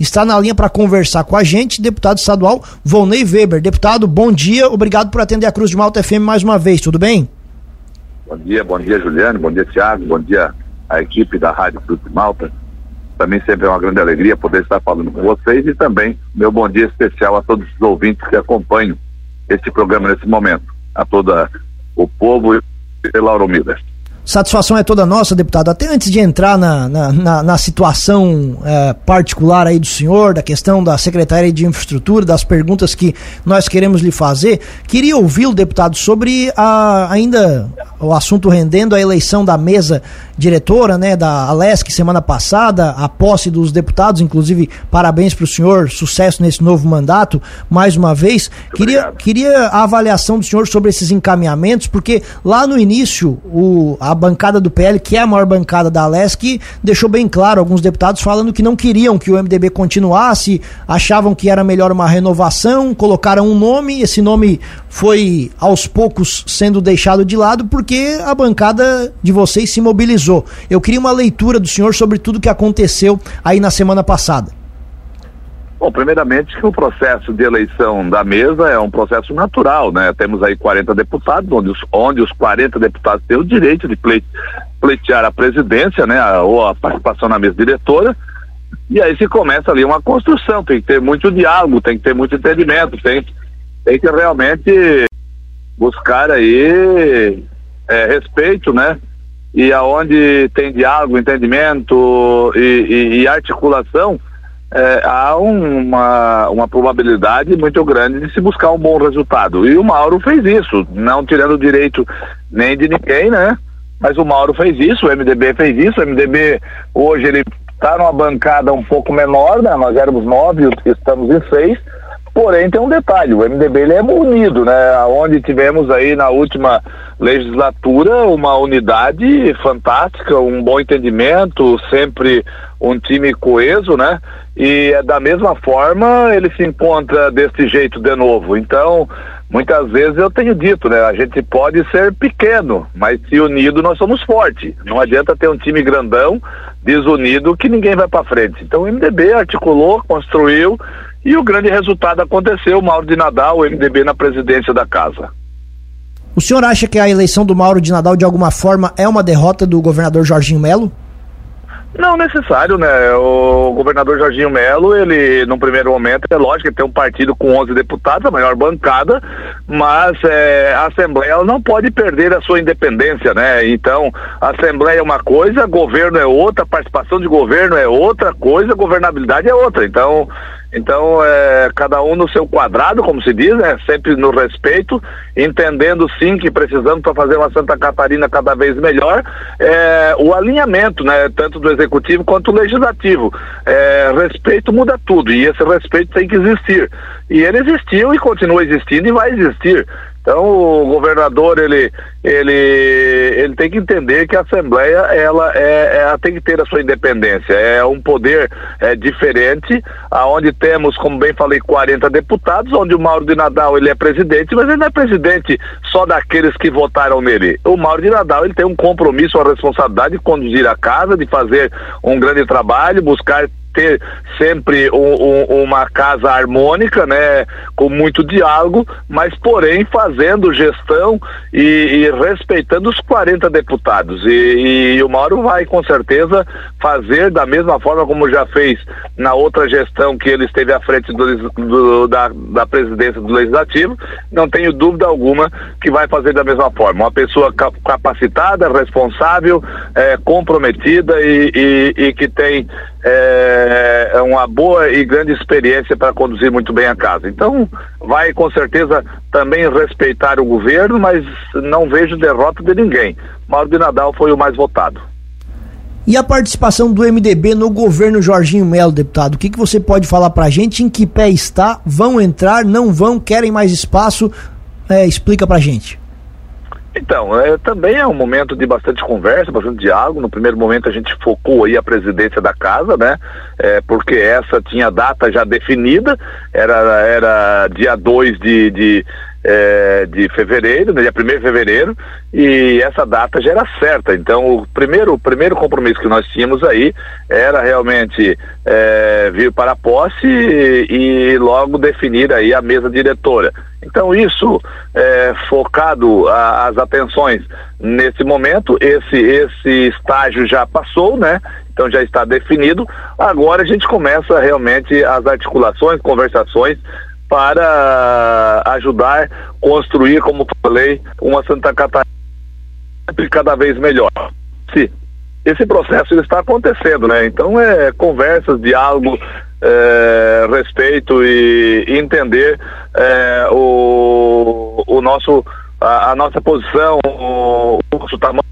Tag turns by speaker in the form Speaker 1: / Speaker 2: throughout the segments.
Speaker 1: está na linha para conversar com a gente, deputado estadual Volney Weber. Deputado, bom dia, obrigado por atender a Cruz de Malta FM mais uma vez, tudo bem?
Speaker 2: Bom dia, bom dia Juliane, bom dia Tiago, bom dia a equipe da Rádio Cruz de Malta. Também sempre é uma grande alegria poder estar falando com vocês e também meu bom dia especial a todos os ouvintes que acompanham este programa nesse momento, a todo o povo e Lauro Miller.
Speaker 1: Satisfação é toda nossa, deputado. Até antes de entrar na, na, na, na situação é, particular aí do senhor, da questão da Secretaria de Infraestrutura, das perguntas que nós queremos lhe fazer, queria ouvi-lo, deputado, sobre a, ainda o assunto rendendo a eleição da mesa diretora, né, da Alesc semana passada, a posse dos deputados, inclusive parabéns para o senhor, sucesso nesse novo mandato, mais uma vez. queria, queria a avaliação do senhor sobre esses encaminhamentos, porque lá no início o, a bancada do PL, que é a maior bancada da Alesc, deixou bem claro alguns deputados falando que não queriam que o MDB continuasse, achavam que era melhor uma renovação, colocaram um nome, esse nome foi aos poucos sendo deixado de lado porque a bancada de vocês se mobilizou. Eu queria uma leitura do senhor sobre tudo que aconteceu aí na semana passada.
Speaker 2: Bom, primeiramente que o processo de eleição da mesa é um processo natural, né? Temos aí 40 deputados, onde os, onde os 40 deputados têm o direito de pleitear a presidência, né? Ou a participação na mesa diretora. E aí se começa ali uma construção, tem que ter muito diálogo, tem que ter muito entendimento, tem tem que realmente buscar aí é, respeito, né? E aonde tem diálogo, entendimento e, e, e articulação, é, há uma, uma probabilidade muito grande de se buscar um bom resultado. E o Mauro fez isso, não tirando direito nem de ninguém, né? Mas o Mauro fez isso, o MDB fez isso, o MDB hoje ele está numa bancada um pouco menor, né? Nós éramos nove, estamos em seis, Porém, tem um detalhe, o MDB ele é unido, né? Onde tivemos aí na última legislatura uma unidade fantástica, um bom entendimento, sempre um time coeso, né? E é da mesma forma ele se encontra desse jeito de novo. Então, muitas vezes eu tenho dito, né? A gente pode ser pequeno, mas se unido nós somos fortes. Não adianta ter um time grandão, desunido, que ninguém vai para frente. Então o MDB articulou, construiu e o grande resultado aconteceu, Mauro de Nadal, o MDB na presidência da casa.
Speaker 1: O senhor acha que a eleição do Mauro de Nadal, de alguma forma, é uma derrota do governador Jorginho Melo?
Speaker 2: Não necessário, né? O governador Jorginho Melo, ele, num primeiro momento, é lógico que tem um partido com 11 deputados, a maior bancada, mas é, a Assembleia não pode perder a sua independência, né? Então, a Assembleia é uma coisa, governo é outra, participação de governo é outra coisa, governabilidade é outra. Então, então, é, cada um no seu quadrado, como se diz, né? sempre no respeito, entendendo sim que precisamos para fazer uma Santa Catarina cada vez melhor, é, o alinhamento, né? tanto do executivo quanto do legislativo. É, respeito muda tudo e esse respeito tem que existir. E ele existiu e continua existindo e vai existir. Então o governador ele, ele, ele tem que entender que a Assembleia ela, é, ela tem que ter a sua independência. É um poder é, diferente, aonde temos, como bem falei, 40 deputados, onde o Mauro de Nadal ele é presidente, mas ele não é presidente só daqueles que votaram nele. O Mauro de Nadal ele tem um compromisso, uma responsabilidade de conduzir a casa, de fazer um grande trabalho, buscar ter sempre um, um, uma casa harmônica, né, com muito diálogo, mas porém fazendo gestão e, e respeitando os 40 deputados. E, e, o Mauro vai com certeza fazer da mesma forma como já fez na outra gestão que ele esteve à frente do, do, da, da presidência do Legislativo. Não tenho dúvida alguma que vai fazer da mesma forma. Uma pessoa capacitada, responsável, é, comprometida e, e, e que tem é, é, uma boa e grande experiência para conduzir muito bem a casa. Então, vai com certeza também respeitar o governo, mas não vejo derrota de ninguém. Mauro de Nadal foi o mais votado.
Speaker 1: E a participação do MDB no governo Jorginho Melo, deputado? O que, que você pode falar para a gente? Em que pé está? Vão entrar? Não vão? Querem mais espaço? É, explica para a gente.
Speaker 2: Então, é, também é um momento de bastante conversa, bastante diálogo. No primeiro momento a gente focou aí a presidência da casa, né? É, porque essa tinha data já definida, era, era dia 2 de, de, é, de fevereiro, né, dia 1 de fevereiro, e essa data já era certa. Então, o primeiro, o primeiro compromisso que nós tínhamos aí era realmente é, vir para a posse e, e, logo definir aí a mesa diretora. Então, isso é, focado a, as atenções nesse momento, esse, esse estágio já passou, né? Então já está definido. Agora a gente começa realmente as articulações, conversações para ajudar construir, como falei, uma Santa Catarina cada vez melhor. Sim, esse processo está acontecendo, né? Então é conversas, diálogo, é, respeito e, entender é, o, o nosso a, a nossa posição, o, o nosso tamanho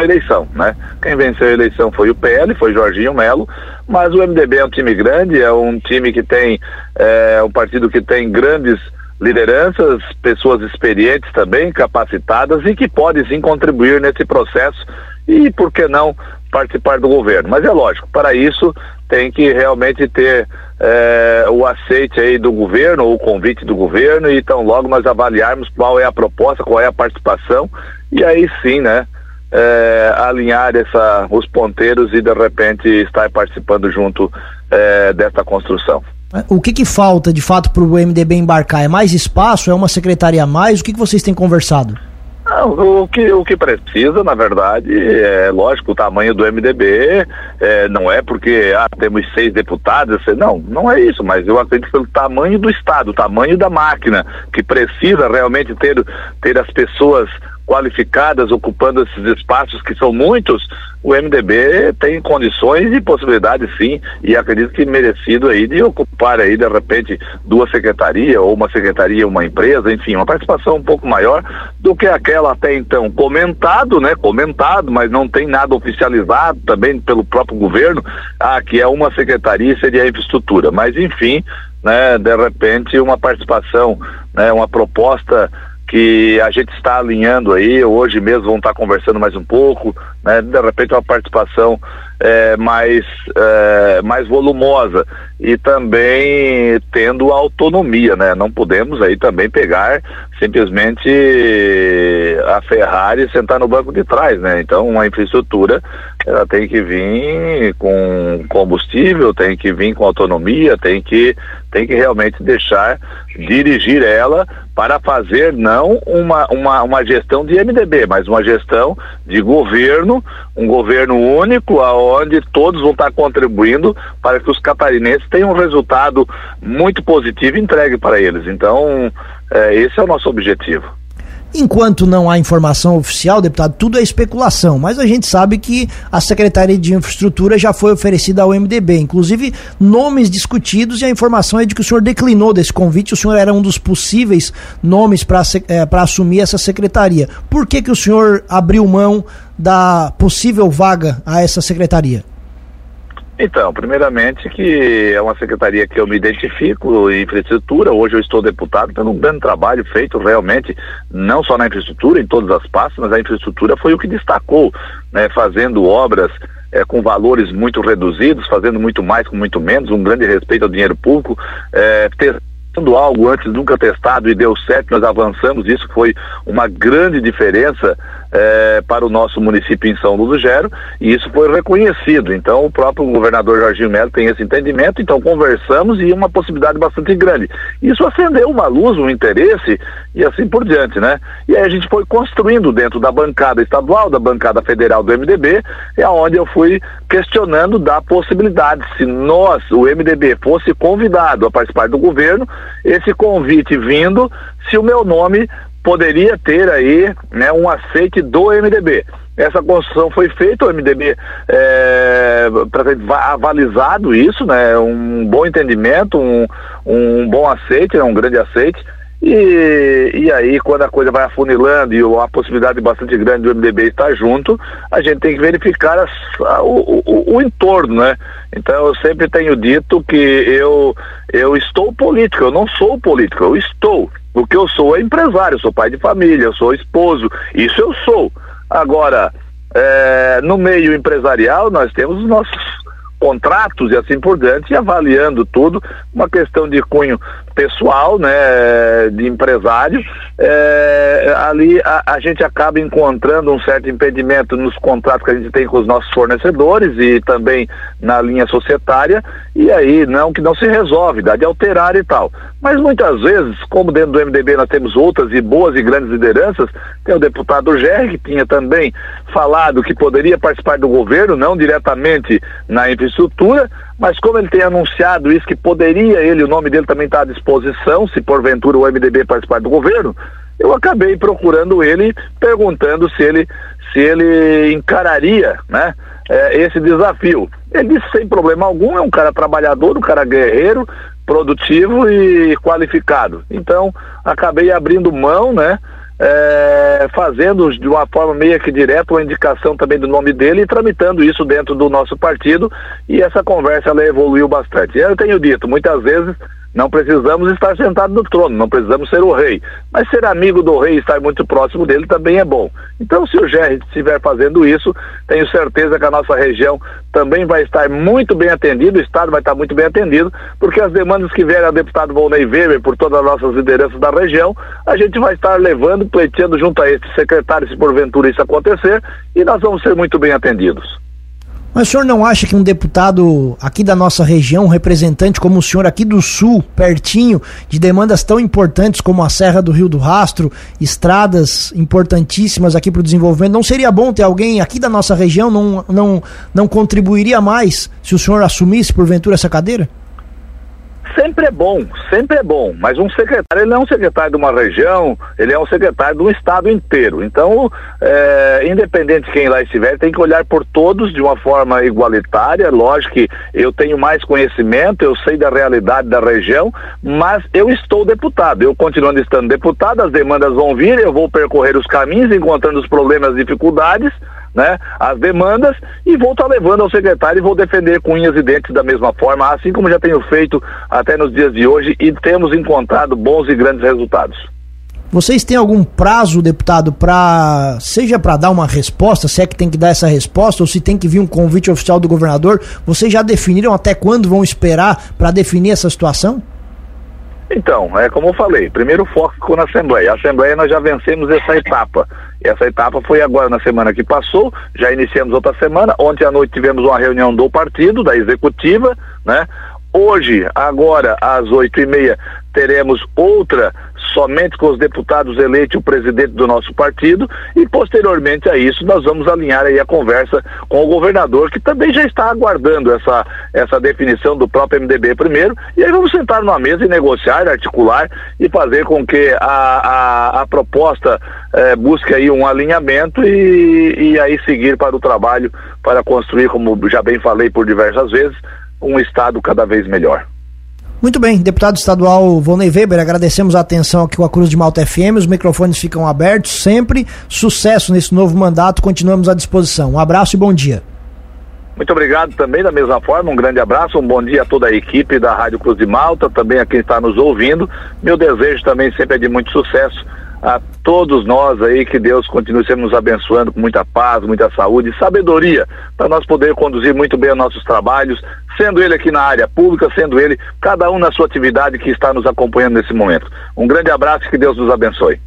Speaker 2: a eleição, né? Quem venceu a eleição foi o PL, foi Jorginho Melo, mas o MDB é um time grande, é um time que tem, é um partido que tem grandes lideranças, pessoas experientes também, capacitadas e que podem sim contribuir nesse processo e, por que não, participar do governo. Mas é lógico, para isso tem que realmente ter é, o aceite aí do governo, o convite do governo, e então logo nós avaliarmos qual é a proposta, qual é a participação, e aí sim, né, é, alinhar essa, os ponteiros e de repente estar participando junto é, dessa construção.
Speaker 1: O que, que falta de fato para o MDB embarcar? É mais espaço? É uma secretaria a mais? O que, que vocês têm conversado?
Speaker 2: Não, o que, o que precisa, na verdade, é lógico, o tamanho do MDB é, não é porque ah, temos seis deputados, não, não é isso, mas eu acredito pelo tamanho do Estado, o tamanho da máquina, que precisa realmente ter, ter as pessoas qualificadas ocupando esses espaços que são muitos, o MDB tem condições e possibilidades sim, e acredito que merecido aí de ocupar aí de repente duas secretarias ou uma secretaria, uma empresa, enfim, uma participação um pouco maior do que aquela até então comentado, né? Comentado, mas não tem nada oficializado também pelo próprio governo, ah, que é uma secretaria seria a infraestrutura, mas enfim, né, de repente uma participação, né, uma proposta que a gente está alinhando aí, hoje mesmo vão estar conversando mais um pouco, né? De repente uma participação é, mais, é, mais volumosa e também tendo autonomia, né? Não podemos aí também pegar simplesmente a Ferrari e sentar no banco de trás, né? Então uma infraestrutura ela tem que vir com combustível, tem que vir com autonomia, tem que tem que realmente deixar dirigir ela para fazer não uma, uma, uma gestão de MDB, mas uma gestão de governo, um governo único, aonde todos vão estar contribuindo para que os catarinenses tenham um resultado muito positivo entregue para eles. Então, é, esse é o nosso objetivo.
Speaker 1: Enquanto não há informação oficial, deputado, tudo é especulação, mas a gente sabe que a Secretaria de Infraestrutura já foi oferecida ao MDB, inclusive nomes discutidos e a informação é de que o senhor declinou desse convite, o senhor era um dos possíveis nomes para é, assumir essa secretaria. Por que, que o senhor abriu mão da possível vaga a essa secretaria?
Speaker 2: Então, primeiramente que é uma secretaria que eu me identifico em infraestrutura, hoje eu estou deputado pelo um grande trabalho feito realmente, não só na infraestrutura, em todas as pastas, mas a infraestrutura foi o que destacou, né, fazendo obras é, com valores muito reduzidos, fazendo muito mais com muito menos, um grande respeito ao dinheiro público, é, testando algo antes nunca testado e deu certo, nós avançamos, isso foi uma grande diferença é, para o nosso município em São Ludo Gero e isso foi reconhecido. Então o próprio governador Jorginho Melo tem esse entendimento, então conversamos e uma possibilidade bastante grande. Isso acendeu uma luz, um interesse e assim por diante, né? E aí a gente foi construindo dentro da bancada estadual, da bancada federal do MDB, é onde eu fui questionando da possibilidade, se nós, o MDB, fosse convidado a participar do governo, esse convite vindo, se o meu nome poderia ter aí né, um aceite do MDB. Essa construção foi feita, o MDB é, avalizado isso, né, um bom entendimento, um, um bom aceite, né, um grande aceite. E, e aí, quando a coisa vai afunilando e a possibilidade bastante grande do MDB estar junto, a gente tem que verificar as, a, o, o, o, entorno, né? Então, eu sempre tenho dito que eu, eu estou político, eu não sou político, eu estou. O que eu sou é empresário, sou pai de família, sou esposo, isso eu sou. Agora, é, no meio empresarial, nós temos os nossos contratos e assim por diante, e avaliando tudo, uma questão de cunho pessoal, né, de empresário, é, ali a, a, gente acaba encontrando um certo impedimento nos contratos que a gente tem com os nossos fornecedores e também na linha societária, e aí não que não se resolve, dá de alterar e tal. Mas muitas vezes, como dentro do MDB nós temos outras e boas e grandes lideranças, tem o deputado Gerri, que tinha também falado que poderia participar do governo, não diretamente na infraestrutura, mas como ele tem anunciado isso, que poderia ele, o nome dele também está à disposição, se porventura o MDB participar do governo, eu acabei procurando ele, perguntando se ele, se ele encararia né, é, esse desafio. Ele disse sem problema algum, é um cara trabalhador, um cara guerreiro, produtivo e qualificado. Então, acabei abrindo mão, né? é, fazendo de uma forma meio que direta uma indicação também do nome dele e tramitando isso dentro do nosso partido e essa conversa ela evoluiu bastante. Eu tenho dito, muitas vezes não precisamos estar sentados no trono, não precisamos ser o rei. Mas ser amigo do rei e estar muito próximo dele também é bom. Então, se o Gerry estiver fazendo isso, tenho certeza que a nossa região também vai estar muito bem atendida, o Estado vai estar muito bem atendido, porque as demandas que vierem ao deputado Volney Weber por todas as nossas lideranças da região, a gente vai estar levando, pleiteando junto a esse secretário, se porventura isso acontecer, e nós vamos ser muito bem atendidos.
Speaker 1: Mas o senhor não acha que um deputado aqui da nossa região, um representante como o senhor aqui do Sul, pertinho, de demandas tão importantes como a Serra do Rio do Rastro, estradas importantíssimas aqui para o desenvolvimento, não seria bom ter alguém aqui da nossa região? Não, não, não contribuiria mais se o senhor assumisse, porventura, essa cadeira?
Speaker 2: Sempre é bom, sempre é bom, mas um secretário, ele não é um secretário de uma região, ele é um secretário de um estado inteiro. Então, é, independente de quem lá estiver, tem que olhar por todos de uma forma igualitária. Lógico que eu tenho mais conhecimento, eu sei da realidade da região, mas eu estou deputado. Eu continuando estando deputado, as demandas vão vir, eu vou percorrer os caminhos, encontrando os problemas, dificuldades né, as demandas e vou estar tá levando ao secretário e vou defender com unhas e dentes da mesma forma, assim como já tenho feito até nos dias de hoje e temos encontrado bons e grandes resultados.
Speaker 1: Vocês têm algum prazo, deputado, para seja para dar uma resposta, se é que tem que dar essa resposta ou se tem que vir um convite oficial do governador? Vocês já definiram até quando vão esperar para definir essa situação?
Speaker 2: Então, é como eu falei, primeiro foco ficou na Assembleia. A Assembleia nós já vencemos essa etapa. Essa etapa foi agora na semana que passou, já iniciamos outra semana. Ontem à noite tivemos uma reunião do partido, da executiva, né? Hoje, agora, às oito e meia, teremos outra somente com os deputados eleitos e o presidente do nosso partido e posteriormente a isso nós vamos alinhar aí a conversa com o governador que também já está aguardando essa, essa definição do próprio MDB primeiro e aí vamos sentar numa mesa e negociar, articular e fazer com que a, a, a proposta eh, busque aí um alinhamento e, e aí seguir para o trabalho para construir, como já bem falei por diversas vezes, um estado cada vez melhor.
Speaker 1: Muito bem, deputado estadual Volney Weber, agradecemos a atenção aqui com a Cruz de Malta FM, os microfones ficam abertos sempre, sucesso nesse novo mandato, continuamos à disposição. Um abraço e bom dia.
Speaker 2: Muito obrigado também, da mesma forma, um grande abraço, um bom dia a toda a equipe da Rádio Cruz de Malta, também a quem está nos ouvindo. Meu desejo também sempre é de muito sucesso a todos nós aí, que Deus continue sempre nos abençoando com muita paz, muita saúde e sabedoria, para nós poder conduzir muito bem os nossos trabalhos, sendo ele aqui na área pública, sendo ele, cada um na sua atividade que está nos acompanhando nesse momento. Um grande abraço e que Deus nos abençoe.